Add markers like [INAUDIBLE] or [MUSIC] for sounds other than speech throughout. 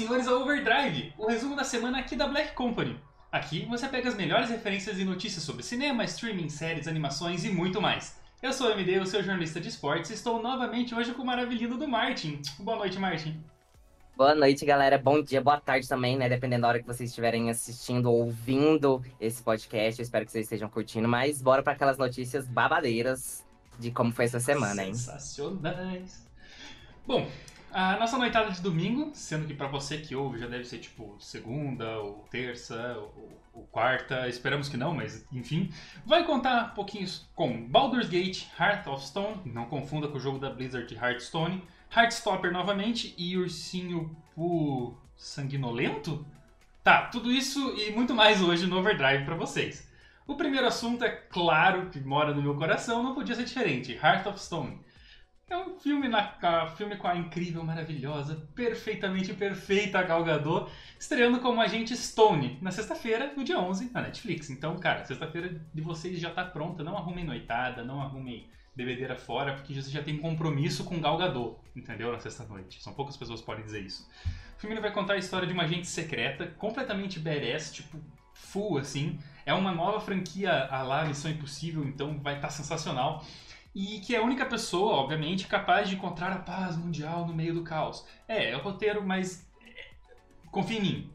senhores, ao Overdrive, o resumo da semana aqui da Black Company. Aqui você pega as melhores referências e notícias sobre cinema, streaming, séries, animações e muito mais. Eu sou o MD, o seu jornalista de esportes, e estou novamente hoje com o maravilhido do Martin. Boa noite, Martin. Boa noite, galera. Bom dia, boa tarde também, né? Dependendo da hora que vocês estiverem assistindo ou ouvindo esse podcast. Eu espero que vocês estejam curtindo. Mas bora para aquelas notícias babadeiras de como foi essa semana, hein? Sensacionais. Bom, a nossa noitada de domingo, sendo que para você que ouve já deve ser tipo segunda, ou terça, ou, ou, quarta, esperamos que não, mas enfim, vai contar um pouquinho com Baldur's Gate Heart of Stone, não confunda com o jogo da Blizzard de Hearthstone, Heartstopper novamente e Ursinho Poo Sanguinolento? Tá, tudo isso e muito mais hoje no Overdrive para vocês. O primeiro assunto é claro que mora no meu coração, não podia ser diferente, Heart of Stone. É um filme, na, filme com a incrível, maravilhosa, perfeitamente perfeita Gal Gadot, estreando como agente Stone na sexta-feira, no dia 11, na Netflix. Então, cara, sexta-feira de vocês já tá pronta, não arrumem noitada, não arrumem bebedeira fora, porque você já tem compromisso com Gal Gadot, entendeu? Na sexta-noite. São poucas pessoas que podem dizer isso. O filme vai contar a história de uma agente secreta, completamente badass, tipo, full, assim. É uma nova franquia a lá Missão Impossível, então vai estar tá sensacional e que é a única pessoa, obviamente, capaz de encontrar a paz mundial no meio do caos. É, é o roteiro, mas é, confia em mim.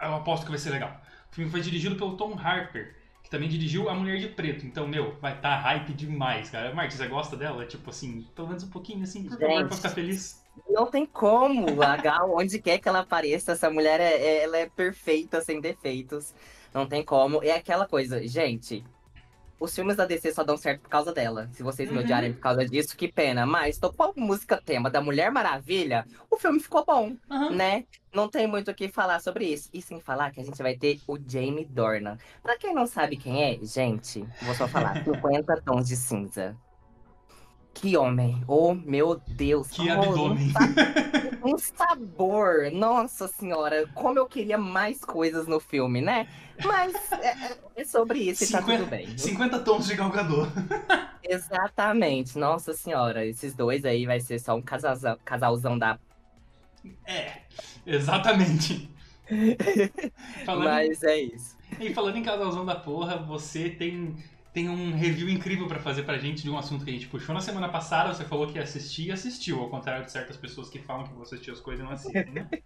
Eu aposto que vai ser legal. O filme foi dirigido pelo Tom Harper, que também dirigiu A Mulher de Preto. Então, meu, vai estar tá hype demais, cara. Marcos, você gosta dela? Tipo assim, pelo menos um pouquinho, assim, pra ficar feliz. Não tem como. A Gal, [LAUGHS] onde quer que ela apareça, essa mulher é, é, ela é perfeita, sem defeitos. Não tem como. É aquela coisa, gente, os filmes da DC só dão certo por causa dela. Se vocês uhum. me odiarem por causa disso, que pena. Mas tocou a música tema da Mulher Maravilha, o filme ficou bom, uhum. né? Não tem muito o que falar sobre isso. E sem falar que a gente vai ter o Jamie Dornan. Pra quem não sabe quem é, gente, vou só falar: [LAUGHS] 50 tons de cinza. Que homem! Oh, meu Deus! Que oh, abdômen! Um, um sabor! Nossa senhora! Como eu queria mais coisas no filme, né? Mas é, é sobre isso 50, e tá tudo bem. 50 tons de galgador. [LAUGHS] Exatamente. Nossa senhora, esses dois aí vai ser só um casalzão, casalzão da... É, exatamente. [LAUGHS] falando Mas é isso. E falando em casalzão da porra, você tem tem um review incrível para fazer pra gente de um assunto que a gente puxou na semana passada. Você falou que ia assistir e assistiu, ao contrário de certas pessoas que falam que vão assistir as coisas e não assistem, né? [LAUGHS]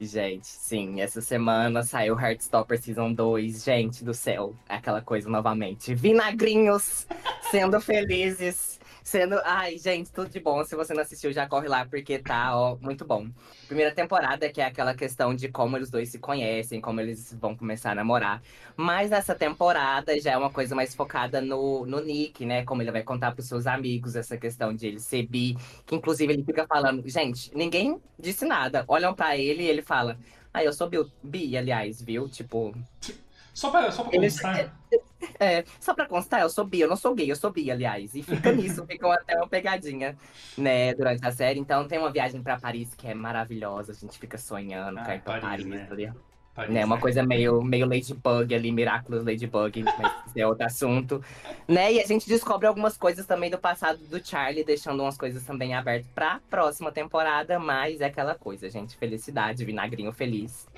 Gente, sim, essa semana saiu Heartstopper Season 2. Gente do céu, aquela coisa novamente. Vinagrinhos sendo felizes Sendo. Ai, gente, tudo de bom. Se você não assistiu, já corre lá, porque tá, ó, muito bom. Primeira temporada, que é aquela questão de como os dois se conhecem, como eles vão começar a namorar. Mas essa temporada já é uma coisa mais focada no, no Nick, né? Como ele vai contar pros seus amigos essa questão de ele ser bi. Que inclusive ele fica falando, gente, ninguém disse nada. Olham para ele e ele fala. Ah, eu sou bi, bi aliás, viu? Tipo. Só pra, só pra constar. É, só pra constar, eu sou bi, eu não sou gay, eu sou bi, aliás. E fica [LAUGHS] nisso, ficou até uma pegadinha, né, durante a série. Então tem uma viagem pra Paris que é maravilhosa, a gente fica sonhando ah, ir pra Paris, Paris né? ali. Paris, né, uma é. coisa meio, meio Ladybug ali, Miraculous Ladybug, mas é outro assunto. Né, e a gente descobre algumas coisas também do passado do Charlie, deixando umas coisas também abertas pra próxima temporada, mas é aquela coisa, gente, felicidade, vinagrinho feliz.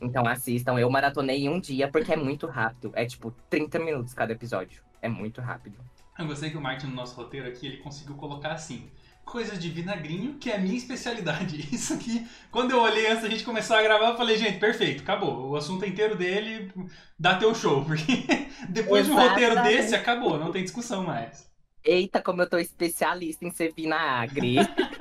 Então assistam. Eu maratonei em um dia porque é muito rápido. É tipo 30 minutos cada episódio. É muito rápido. Eu gostei que o Martin, no nosso roteiro aqui, ele conseguiu colocar assim. Coisas de vinagrinho, que é a minha especialidade. [LAUGHS] Isso aqui, quando eu olhei antes da gente começar a gravar, eu falei, gente, perfeito, acabou. O assunto inteiro dele dá teu show. [LAUGHS] Porque depois Exatamente. de um roteiro desse, acabou, não tem discussão mais. Eita, como eu tô especialista em ser vinagre. [LAUGHS]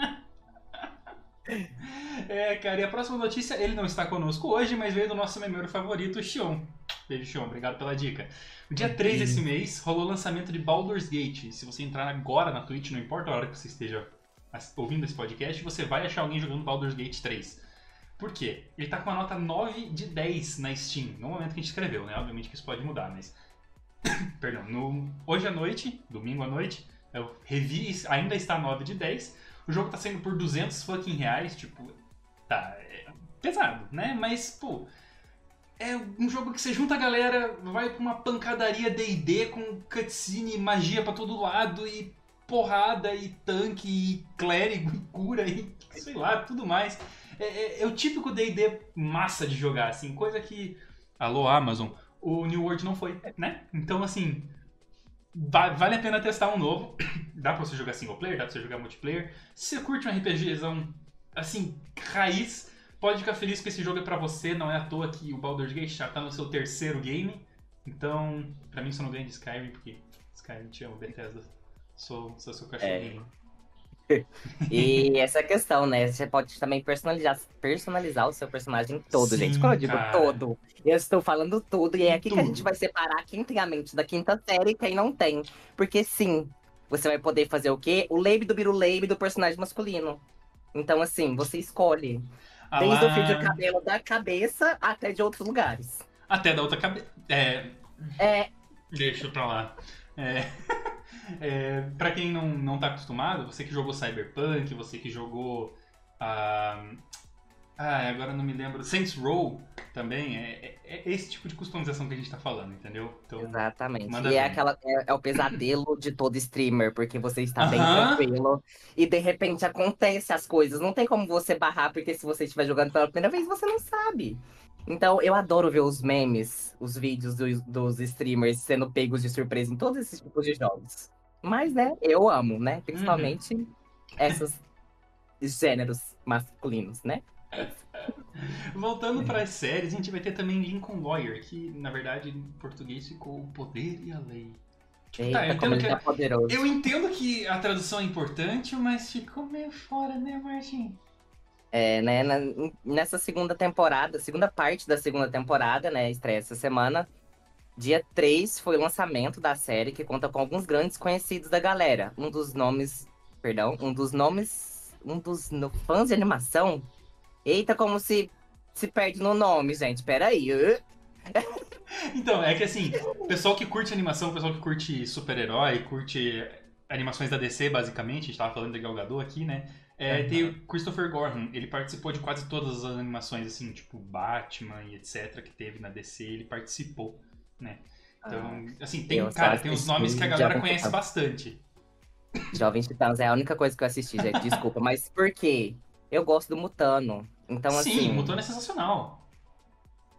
É, cara, e a próxima notícia, ele não está conosco hoje, mas veio do nosso memório favorito, o Xion. Beijo, Xion, obrigado pela dica. No dia 3 desse mês, rolou o lançamento de Baldur's Gate. Se você entrar agora na Twitch, não importa a hora que você esteja ouvindo esse podcast, você vai achar alguém jogando Baldur's Gate 3. Por quê? Ele tá com uma nota 9 de 10 na Steam, no momento que a gente escreveu, né? Obviamente que isso pode mudar, mas... [COUGHS] Perdão, no... hoje à noite, domingo à noite, eu revi, ainda está 9 de 10, o jogo tá saindo por 200 fucking reais, tipo, tá, é pesado, né? Mas, pô, é um jogo que você junta a galera, vai com uma pancadaria D&D com cutscene, magia para todo lado e porrada e tanque e clérigo e cura e sei lá, tudo mais. É, é, é o típico D&D massa de jogar, assim, coisa que... Alô, Amazon, o New World não foi, né? Então, assim, vale a pena testar um novo. [COUGHS] Dá pra você jogar single player, dá pra você jogar multiplayer. Se você curte um RPGzão, assim, raiz, pode ficar feliz que esse jogo é pra você. Não é à toa que o Baldur's Gate já tá no seu terceiro game. Então, pra mim, só não ganha de Skyrim, porque Skyrim te amo, Bethesda. Sou, sou seu cachorrinho. É. e essa questão, né? Você pode também personalizar, personalizar o seu personagem todo, Sim, gente. Quando eu digo cara. todo, eu estou falando tudo. E é aqui tudo. que a gente vai separar quem tem a mente da quinta série e quem não tem. Porque sim, você vai poder fazer o quê? O lame do biruleibe do personagem masculino. Então, assim, você escolhe. Ah, desde o fio de cabelo da cabeça até de outros lugares. Até da outra cabeça. É... é. Deixa pra lá. É. [LAUGHS] É, para quem não, não tá acostumado, você que jogou Cyberpunk, você que jogou. Uh, ah, agora não me lembro. Saints Row também, é, é, é, esse tipo de customização que a gente tá falando, entendeu? Então, Exatamente. E é, aquela, é, é, o pesadelo de todo streamer, porque você está bem tranquilo e de repente acontece as coisas. Não tem como você barrar, porque se você estiver jogando pela primeira vez, você não sabe. Então, eu adoro ver os memes, os vídeos do, dos streamers sendo pegos de surpresa em todos esses tipos de jogos. Mas, né, eu amo, né? Principalmente uhum. esses gêneros masculinos, né? [LAUGHS] Voltando para as séries, a gente vai ter também Lincoln Lawyer, que na verdade em português ficou O Poder e a Lei. Tipo, Eita, tá, eu, entendo que, poderoso. eu entendo que a tradução é importante, mas ficou meio fora, né, Martin? É, né, na, nessa segunda temporada, segunda parte da segunda temporada, né, estreia essa semana. Dia 3 foi o lançamento da série, que conta com alguns grandes conhecidos da galera. Um dos nomes, perdão, um dos nomes, um dos no, fãs de animação. Eita, como se se perde no nome, gente, peraí. então, é que assim, o pessoal que curte animação, o pessoal que curte super-herói, curte animações da DC, basicamente, a gente tava falando de Galgador aqui, né? É, uhum. Tem o Christopher Gordon, ele participou de quase todas as animações, assim, tipo Batman e etc, que teve na DC, ele participou, né? Então, ah, assim, tem, cara, tem os nomes que a galera conhece bastante. Jovens Titãs é a única coisa que eu assisti, gente, desculpa, mas por quê? Eu gosto do Mutano, então Sim, assim... Sim, o Mutano é sensacional.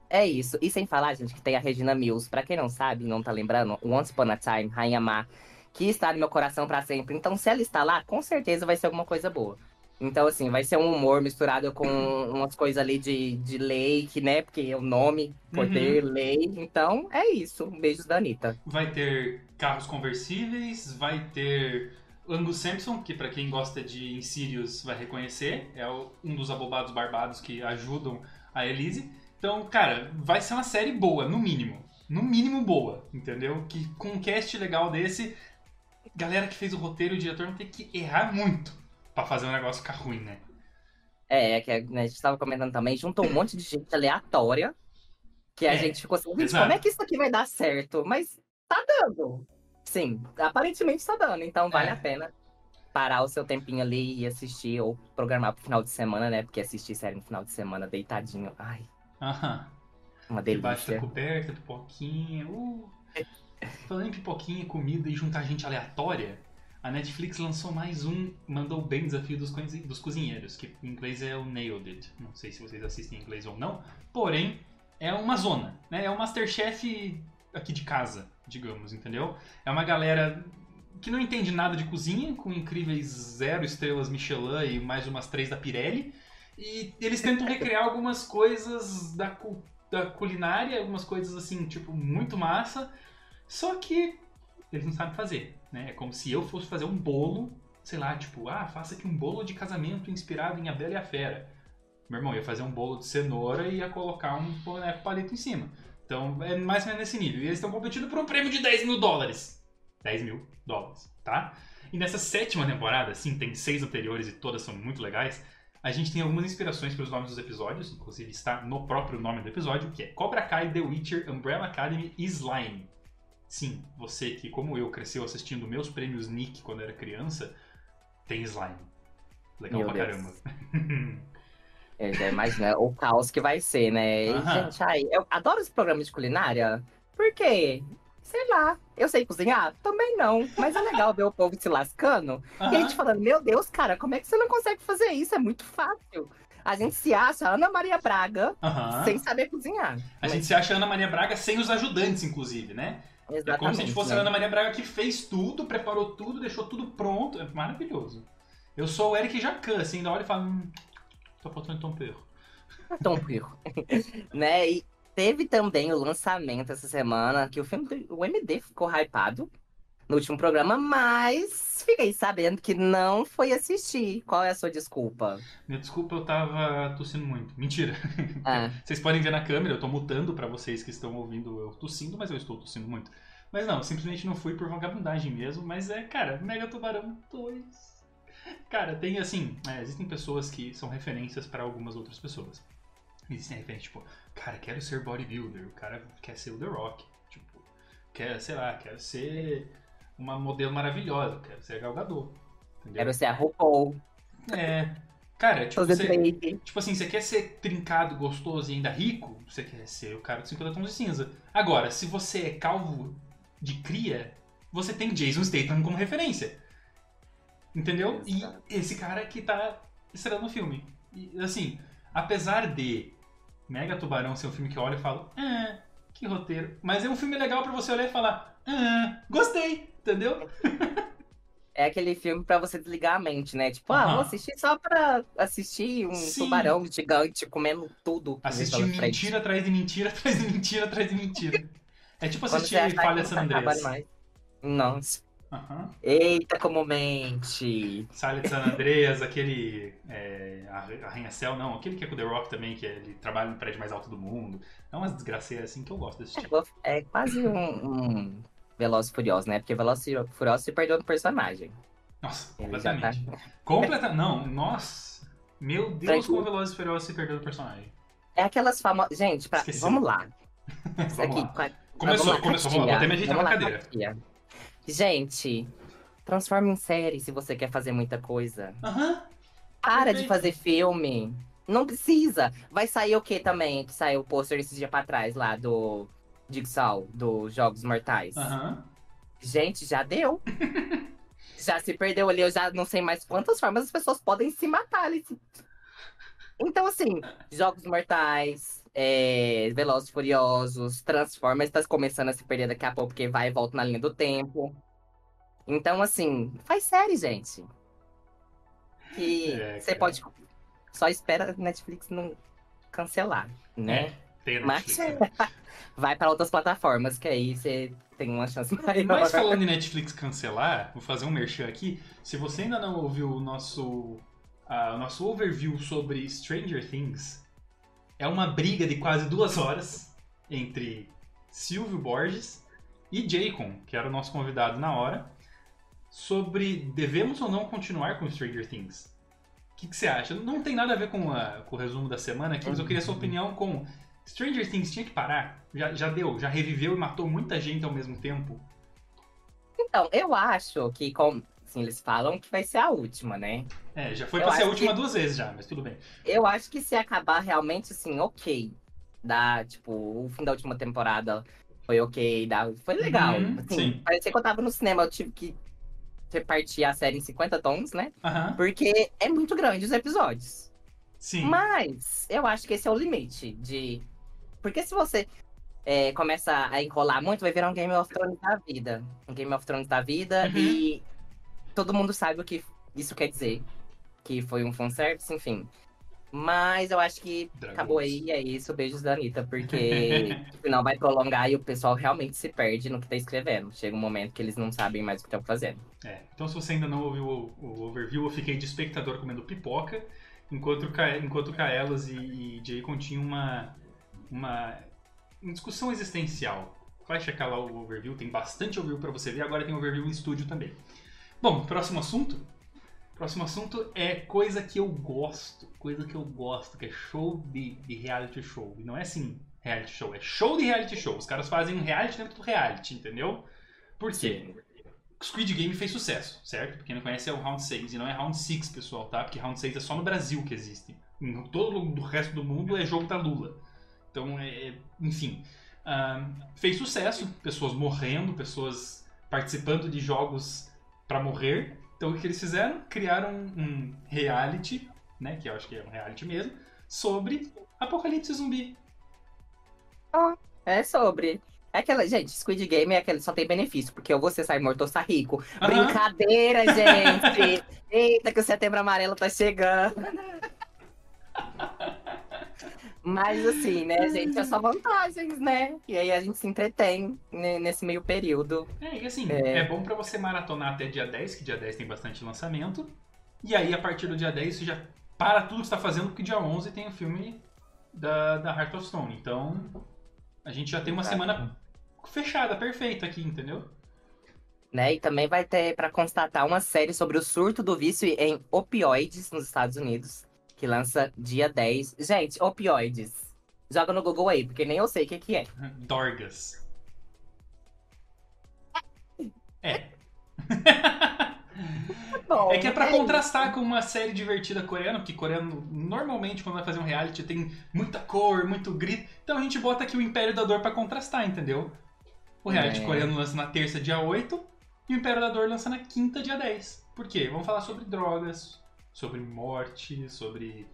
É isso, e sem falar, gente, que tem a Regina Mills, pra quem não sabe, não tá lembrando, Once Upon a Time, Rainha Má, que está no meu coração para sempre. Então, se ela está lá, com certeza vai ser alguma coisa boa. Então, assim, vai ser um humor misturado com umas coisas ali de, de lei, que, né? Porque o nome, poder, uhum. lei. Então, é isso. Beijos da Anitta. Vai ter carros conversíveis, vai ter Angus Sampson, que para quem gosta de Insidious vai reconhecer. É um dos abobados barbados que ajudam a Elise. Então, cara, vai ser uma série boa, no mínimo. No mínimo boa, entendeu? Que com um cast legal desse, galera que fez o roteiro e o diretor não tem que errar muito para fazer o negócio ficar ruim, né? É, é que né, a gente estava comentando também, juntou um monte de gente aleatória, que a é, gente ficou assim, gente, como é que isso aqui vai dar certo? Mas tá dando. Sim, aparentemente tá dando, então vale é. a pena parar o seu tempinho ali e assistir, ou programar pro final de semana, né? Porque assistir série no final de semana deitadinho, ai. Aham. Uma delícia. Debaixo da coberta, pipoquinha, uh. Falando em pipoquinha, comida e juntar gente aleatória, a Netflix lançou mais um, mandou bem desafio dos, dos cozinheiros, que em inglês é o Nailed It. Não sei se vocês assistem em inglês ou não, porém é uma zona, né? É o Masterchef aqui de casa, digamos, entendeu? É uma galera que não entende nada de cozinha, com incríveis zero estrelas Michelin e mais umas três da Pirelli. E eles tentam recriar algumas coisas da, da culinária, algumas coisas assim, tipo, muito massa, só que eles não sabem fazer, né? É como se eu fosse fazer um bolo, sei lá, tipo, ah, faça aqui um bolo de casamento inspirado em A Bela e a Fera. Meu irmão ia fazer um bolo de cenoura e ia colocar um boneco palito em cima. Então, é mais ou menos nesse nível. E eles estão competindo por um prêmio de 10 mil dólares. 10 mil dólares, tá? E nessa sétima temporada, sim, tem seis anteriores e todas são muito legais. A gente tem algumas inspirações para os nomes dos episódios, inclusive está no próprio nome do episódio, que é Cobra Kai, The Witcher, Umbrella Academy e Slime. Sim, você que, como eu, cresceu assistindo meus prêmios Nick quando era criança, tem slime. Legal Meu pra Deus. caramba. [LAUGHS] É, já imagina o caos que vai ser, né? E, gente, ai, eu adoro esse programa de culinária. Por quê? Sei lá. Eu sei cozinhar? Também não. Mas é legal ver o povo se lascando. E a gente falando, meu Deus, cara, como é que você não consegue fazer isso? É muito fácil. A gente se acha Ana Maria Braga Aham. sem saber cozinhar. A gente se acha Ana Maria Braga sem os ajudantes, inclusive, né? É Exatamente. como se a gente fosse a né? Ana Maria Braga que fez tudo, preparou tudo, deixou tudo pronto. É maravilhoso. Eu sou o Eric Jacan, assim, ainda olha e falo, hum, tá faltando tom perro. [LAUGHS] Tom Cruise. [LAUGHS] né? E teve também o lançamento essa semana que o filme do o MD ficou hypado no último programa, mas fiquei sabendo que não foi assistir. Qual é a sua desculpa? Minha desculpa, eu tava tossindo muito. Mentira. [LAUGHS] Ah, Vocês podem ver na câmera, eu tô mutando pra vocês que estão ouvindo eu tossindo, mas eu estou tossindo muito. Mas não, simplesmente não fui por vagabundagem mesmo, mas é, cara, Mega Tubarão 2. Cara, tem assim, é, existem pessoas que são referências pra algumas outras pessoas. Existem referências, tipo, cara, quero ser bodybuilder, o cara quer ser o The Rock, tipo, quer, sei lá, quero ser uma modelo maravilhosa, quero ser a Gal Gadot, entendeu? quero ser a RuPaul, É, cara, tipo, você. Tipo assim, você quer ser trincado, gostoso e ainda rico? Você quer ser o cara dos 50 tons de cinza. Agora, se você é calvo de cria, você tem Jason Statham como referência. Entendeu? E esse cara que tá estrelando o filme. E, assim, apesar de Mega Tubarão ser um filme que eu olho e falo, ah, que roteiro. Mas é um filme legal pra você olhar e falar, ah, gostei, entendeu? [LAUGHS] É aquele filme pra você desligar a mente, né? Tipo, ah, vou assistir só pra assistir um Sim. tubarão gigante comendo tudo. Assistir mentira atrás de mentira, atrás de mentira, atrás de mentira. É tipo assistir Falha San não Andreas. acabando Aham. Eita, como mente. De San Andreas, aquele é, Arra- Arranha-Céu, não, aquele que é com o The Rock também, que ele trabalha no prédio mais alto do mundo. É umas desgraceiras assim que eu gosto desse tipo. É quase um, um Velozes e Furiosos, né? Porque Velozes e Furiosos se perdeu no personagem. Nossa, Ele já tá... completamente. Completamente. Não, nossa. Meu Deus, Tranquilo. como Velozes e Furiosos se perdeu do personagem. É aquelas famosas... Gente, pra... Vamos lá. [LAUGHS] Isso Vamos aqui... lá. Começou, vamos lá, começou. Vamos lá, vou até me ajeitar Vamos na cadeira. Katia. Gente, transforma em série se você quer fazer muita coisa. Aham. Para Perfeito. de fazer filme. Não precisa. Vai sair o que também? Que saiu o pôster esse dia pra trás lá do Jigsaw, dos Jogos Mortais. Aham. Gente, já deu. [LAUGHS] já se perdeu ali. Eu já não sei mais quantas formas as pessoas podem se matar ali. Então, assim, Jogos Mortais, é, Velozes e Furiosos, Transformers tá começando a se perder daqui a pouco, porque vai e volta na linha do tempo. Então, assim, faz série, gente. Que É, você pode. Só espera Netflix não cancelar, né? É, Mas né? [LAUGHS] vai para outras plataformas, que aí você tem uma chance [LAUGHS] maior. Mas falando em Netflix cancelar, vou fazer um merchan aqui. Se você ainda não ouviu o nosso, o nosso overview sobre Stranger Things, é uma briga de quase duas horas entre Silvio Borges e Jaycon, que era o nosso convidado na hora, sobre devemos ou não continuar com Stranger Things. O que, que você acha? Não tem nada a ver com, a- com o resumo da semana aqui, mas eu queria sua opinião com Stranger Things tinha que parar? Já, já deu, já reviveu e matou muita gente ao mesmo tempo? Então, eu acho que, como assim, eles falam que vai ser a última, né? É, já foi Eu pra ser a última que- duas vezes já, mas tudo bem. Eu acho que se acabar realmente assim, ok. Dá, tipo, o fim da última temporada foi ok, dá, foi legal. Uhum, assim, sim. Parecia que eu tava no cinema, eu tive que repartir a série em 50 tons, né? Aham, Porque é muito grande os episódios. sim. Mas eu acho que esse é o limite de. Porque se você é, começa a enrolar muito, vai virar um Game of Thrones da vida. Um Game of Thrones da vida Uhum. e todo mundo sabe o que isso quer dizer. Que foi um fanservice, enfim. Mas eu acho que Dragões. acabou aí, é isso. Beijos da Anitta, porque [LAUGHS] senão vai prolongar e o pessoal realmente se perde no que tá escrevendo. Chega um momento que eles não sabem mais o que estão fazendo. É, então se você ainda não ouviu o, o overview, eu fiquei de espectador comendo pipoca, enquanto, enquanto Kaelas e, e Jaycon tinham uma, uma, discussão existencial. Vai checar lá o overview, tem bastante overview pra você ver, agora tem overview em estúdio também. Bom, próximo assunto. Próximo assunto é coisa que eu gosto, coisa que eu gosto, que é show de, de reality show. E não é assim, reality show, é show de reality show. Os caras fazem um reality dentro do reality, entendeu? Por quê? Squid Game fez sucesso, certo? Pra quem não conhece é o Round 6 e não é Round 6, pessoal, tá? Porque Round 6 é só no Brasil que existe. Em todo o resto do mundo é jogo da Lula. Então, é, enfim. Ah, fez sucesso, pessoas morrendo, pessoas participando de jogos pra morrer. Então o que eles fizeram? Criaram um, reality, né? Que eu acho que é um reality mesmo, sobre apocalipse zumbi. É sobre. É aquela, gente, Squid Game é aquele só tem benefício, porque ou você sai morto ou sai rico. Aham. Brincadeira, gente! [LAUGHS] Eita, que o setembro amarelo tá chegando. Mas assim, né, gente, é só vantagens, né? E aí a gente se entretém ne- nesse meio período. É, e assim, É. é, bom pra você maratonar até dia 10, que dia 10 tem bastante lançamento. E aí, a partir do dia 10, você já para tudo que você tá fazendo, porque dia 11 tem o filme da, da Heart of Stone. Então, a gente já tem uma Exato. semana fechada, perfeita aqui, entendeu? Né? E também vai ter pra constatar uma série sobre o surto do vício em opioides nos Estados Unidos, que lança dia 10. Gente, opioides. Joga no Google aí, porque nem eu sei o que, que é. Dorgas. É. [LAUGHS] Bom, É que é pra isso. contrastar com uma série divertida coreana, porque coreano normalmente quando vai fazer um reality tem muita cor, muito grito. Então a gente bota aqui o Império da Dor pra contrastar, entendeu? O reality É. coreano lança na terça, dia 8, e o Império da Dor lança na quinta, dia 10. Por quê? Vamos falar sobre drogas, sobre morte, sobre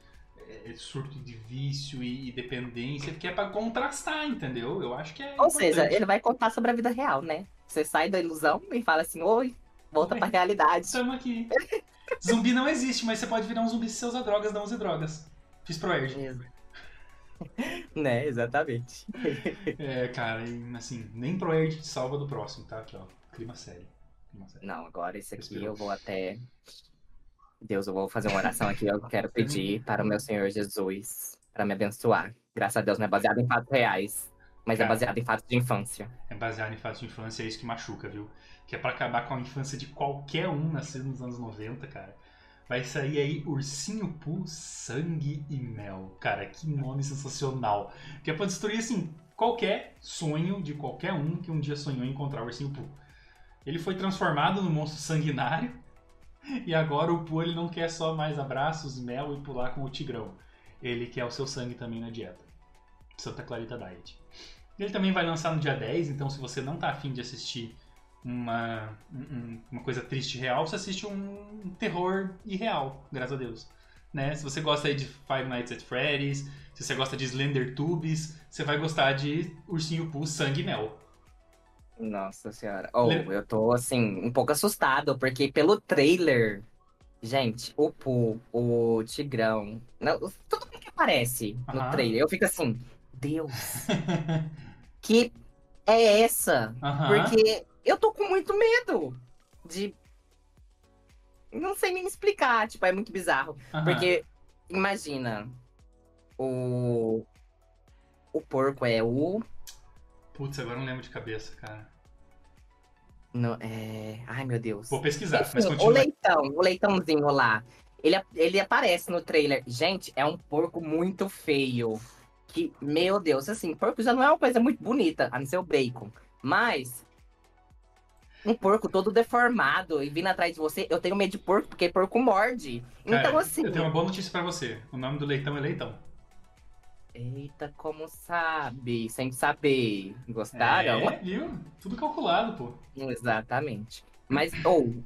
é, surto de vício e, e dependência, que é pra contrastar, entendeu? Eu acho que é. Ou seja, importante. ele vai contar sobre a vida real, né? Você sai da ilusão e fala assim, oi, volta pra realidade. Estamos aqui. [LAUGHS] Zumbi não existe, mas você pode virar um zumbi se você usa drogas, não use drogas. Fiz pro Erd. [LAUGHS] né, exatamente. [LAUGHS] É, cara, e, assim, nem pro Erd te salva do próximo, tá? Aqui, ó. Clima sério. Clima sério. Não, agora esse aqui Respirou. eu vou até. Deus, eu vou fazer uma oração aqui. Eu quero pedir para o meu Senhor Jesus para me abençoar. Graças a Deus não é baseado em fatos reais, mas é Cara. baseado em fatos de infância. É baseado em fatos de infância, é isso que machuca, viu? Que é pra acabar com a infância de qualquer um nascido nos anos 90, cara. Vai sair aí Ursinho Poo, Sangue e Mel. Cara, que nome sensacional. Que é pra destruir, assim, qualquer sonho de qualquer um que um dia sonhou em encontrar o Ursinho Poo. Ele foi transformado no monstro sanguinário. [LAUGHS] E agora o Pooh ele não quer só mais abraços, mel e pular com o tigrão. Ele quer o seu sangue também na dieta. Santa Clarita Diet. Ele também vai lançar no dia 10, então se você não tá afim de assistir uma, um- uma coisa triste e real, você assiste um terror irreal, graças a Deus. Né? Se você gosta de Five Nights at Freddy's, se você gosta de Slender Tubes, você vai gostar de Ursinho Pooh Sangue e Mel. Nossa senhora. Oh, eu tô, assim, um pouco assustado, porque pelo trailer, gente, o Pooh, o Tigrão, não, tudo que aparece no Aham. trailer, eu fico assim, Deus, [LAUGHS] que é essa? Aham. Porque eu tô com muito medo de. Não sei nem explicar, tipo, é muito bizarro. aham. Porque, imagina, o. O porco é o. Putz, agora não lembro de cabeça, cara. Não, é... Ai, meu Deus. Vou pesquisar, mas Enfim, o continua. leitão, o leitãozinho lá. Ele, ele aparece no trailer. Gente, é um porco muito feio. Que, meu Deus, assim, porco já não é uma coisa muito bonita, a não ser o bacon. Mas. Um porco todo deformado e vindo atrás de você, eu tenho medo de porco, porque porco morde. Cara, então, assim. Eu tenho uma boa notícia pra você. O nome do leitão é Leitão. Eita, como sabe? Sem saber. Gostaram? É, viu? Tudo calculado, pô. Exatamente. Mas, ou,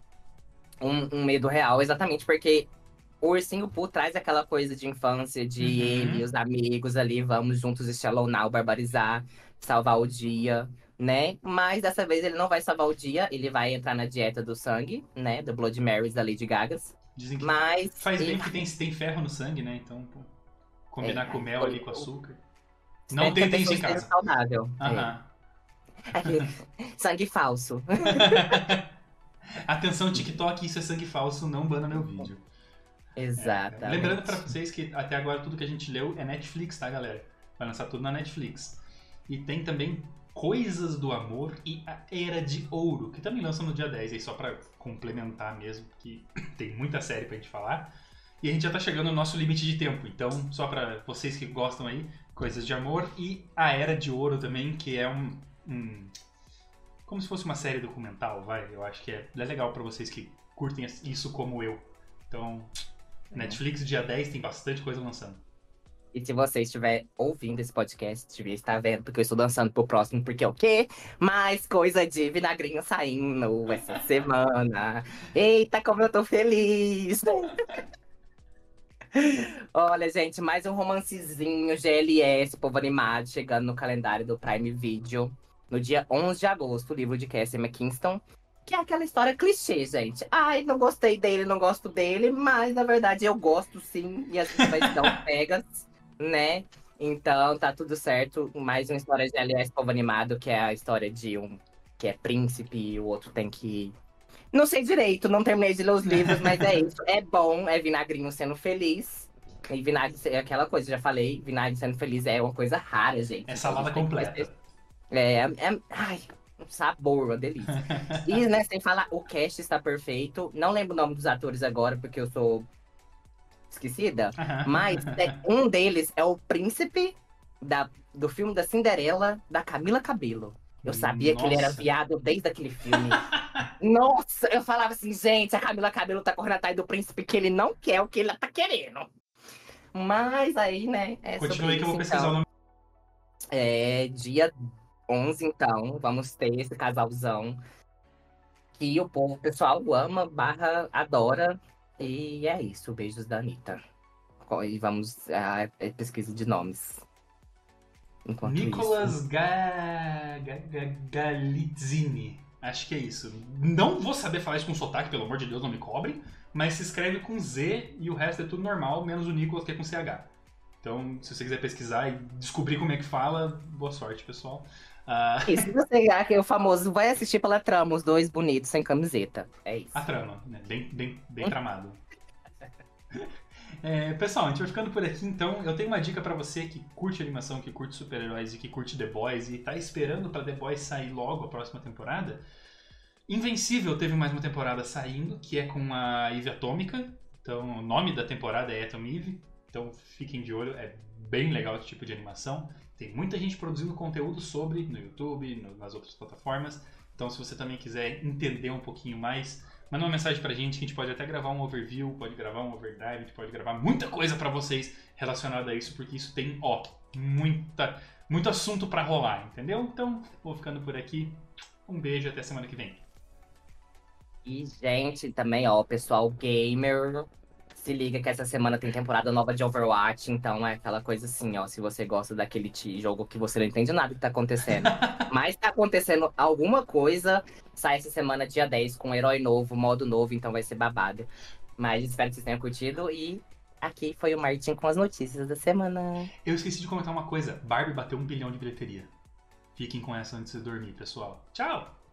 um, um medo real, exatamente porque o Ursinho Pooh traz aquela coisa de infância, de Uhum. ele e os amigos ali, vamos juntos Now barbarizar, salvar o dia, né? Mas dessa vez ele não vai salvar o dia, ele vai entrar na dieta do sangue, né? Do Blood Marys da Lady Gagas. Dizem que Mas. faz bem porque tem, tem ferro no sangue, né? Então, pô, combinar É, com mel ali, com açúcar. Não tentem isso em casa. saudável. É. Aham. [LAUGHS] Sangue falso. [LAUGHS] Atenção, TikTok, isso é sangue falso, não bana meu vídeo. [LAUGHS] Exatamente. Lembrando pra vocês que até agora tudo que a gente leu é Netflix, tá, galera? Vai lançar tudo na Netflix. E tem também Coisas do Amor e a Era de Ouro, que também lançam no dia 10, aí só pra complementar mesmo, que [COUGHS] tem muita série pra gente falar. E a gente já tá chegando no nosso limite de tempo, então só pra vocês que gostam aí, Coisas de Amor e a Era de Ouro também, que é um, um- como se fosse uma série documental, vai. Eu acho que é, é legal pra vocês que curtem isso como eu. Então, Netflix dia 10 tem bastante coisa lançando. E se você estiver ouvindo esse podcast, devia estar vendo, porque eu estou dançando pro próximo, porque o quê? Mais coisa de vinagrinho saindo essa [LAUGHS] semana. Eita, como eu tô feliz! [LAUGHS] Olha, gente, mais um romancezinho GLS, povo animado, chegando no calendário do Prime Video. No dia 11 de agosto, o livro de Cassie McKinston. Que é aquela história clichê, gente. Ai, não gostei dele, não gosto dele, mas na verdade eu gosto sim. E as pessoas dão pegas, né? Então tá tudo certo. Mais uma história de GLS, povo animado, que é a história de um que é príncipe e o outro tem que não sei direito, não terminei de ler os livros, mas é isso. É bom, é vinagrinho sendo feliz. E vinagre é aquela coisa, já falei, vinagre sendo feliz é uma coisa rara, gente. É salada completa. É, é, é, ai, um sabor, uma delícia. [LAUGHS] e, né, sem falar, o cast está perfeito. Não lembro o nome dos atores agora, porque eu sou esquecida. Mas é, [LAUGHS] um deles é o príncipe da, do filme da Cinderela, da Camila Cabelo. Eu sabia Nossa. que ele era viado desde aquele filme. [LAUGHS] Nossa, eu falava assim, gente, a Camila Cabelo tá correndo atrás do príncipe que ele não quer o que ele tá querendo. Mas aí, né? É Continue aí que eu vou pesquisar então. o nome. É dia 11, então, vamos ter esse casalzão que o povo, o pessoal ama, barra, adora. E é isso, beijos da Anitta. E vamos à pesquisa de nomes. Enquanto Nicolas isso... Ga... Ga... Galitzini. Acho que é isso. Não vou saber falar isso com sotaque, pelo amor de Deus, não me cobrem. Mas se escreve com Z e o resto é tudo normal, menos o Nicolas que é com CH. Então, se você quiser pesquisar e descobrir como é que fala, boa sorte, pessoal. Uh... E se você que é o famoso, vai assistir pela trama, os dois bonitos sem camiseta. É isso. A trama, né? Bem, bem, bem tramado. [LAUGHS] É, pessoal, a gente vai ficando por aqui então. Eu tenho uma dica para você que curte animação, que curte super-heróis e que curte The Boys e tá esperando para The Boys sair logo a próxima temporada. Invencível teve mais uma temporada saindo, que é com a Eve Atômica. Então, o nome da temporada é Atom Eve. Então, fiquem de olho, é bem legal esse tipo de animação. Tem muita gente produzindo conteúdo sobre no YouTube, nas outras plataformas. Então, se você também quiser entender um pouquinho mais Manda uma mensagem pra gente que a gente pode até gravar um overview, pode gravar um overdrive, a gente pode gravar muita coisa para vocês relacionada a isso, porque isso tem, ó, muita, muito assunto para rolar, entendeu? Então, vou ficando por aqui. Um beijo até semana que vem. E, gente, também, ó, pessoal gamer, se liga que essa semana tem temporada nova de Overwatch, então é aquela coisa assim, ó. Se você gosta daquele jogo que você não entende nada que tá acontecendo, [LAUGHS] mas tá acontecendo alguma coisa, sai essa semana dia 10 com um herói novo, modo novo, então vai ser babado. Mas espero que vocês tenham curtido e aqui foi o Martin com as notícias da semana. Eu esqueci de comentar uma coisa: Barbie bateu um bilhão de bilheteria. Fiquem com essa antes de dormir, pessoal. Tchau!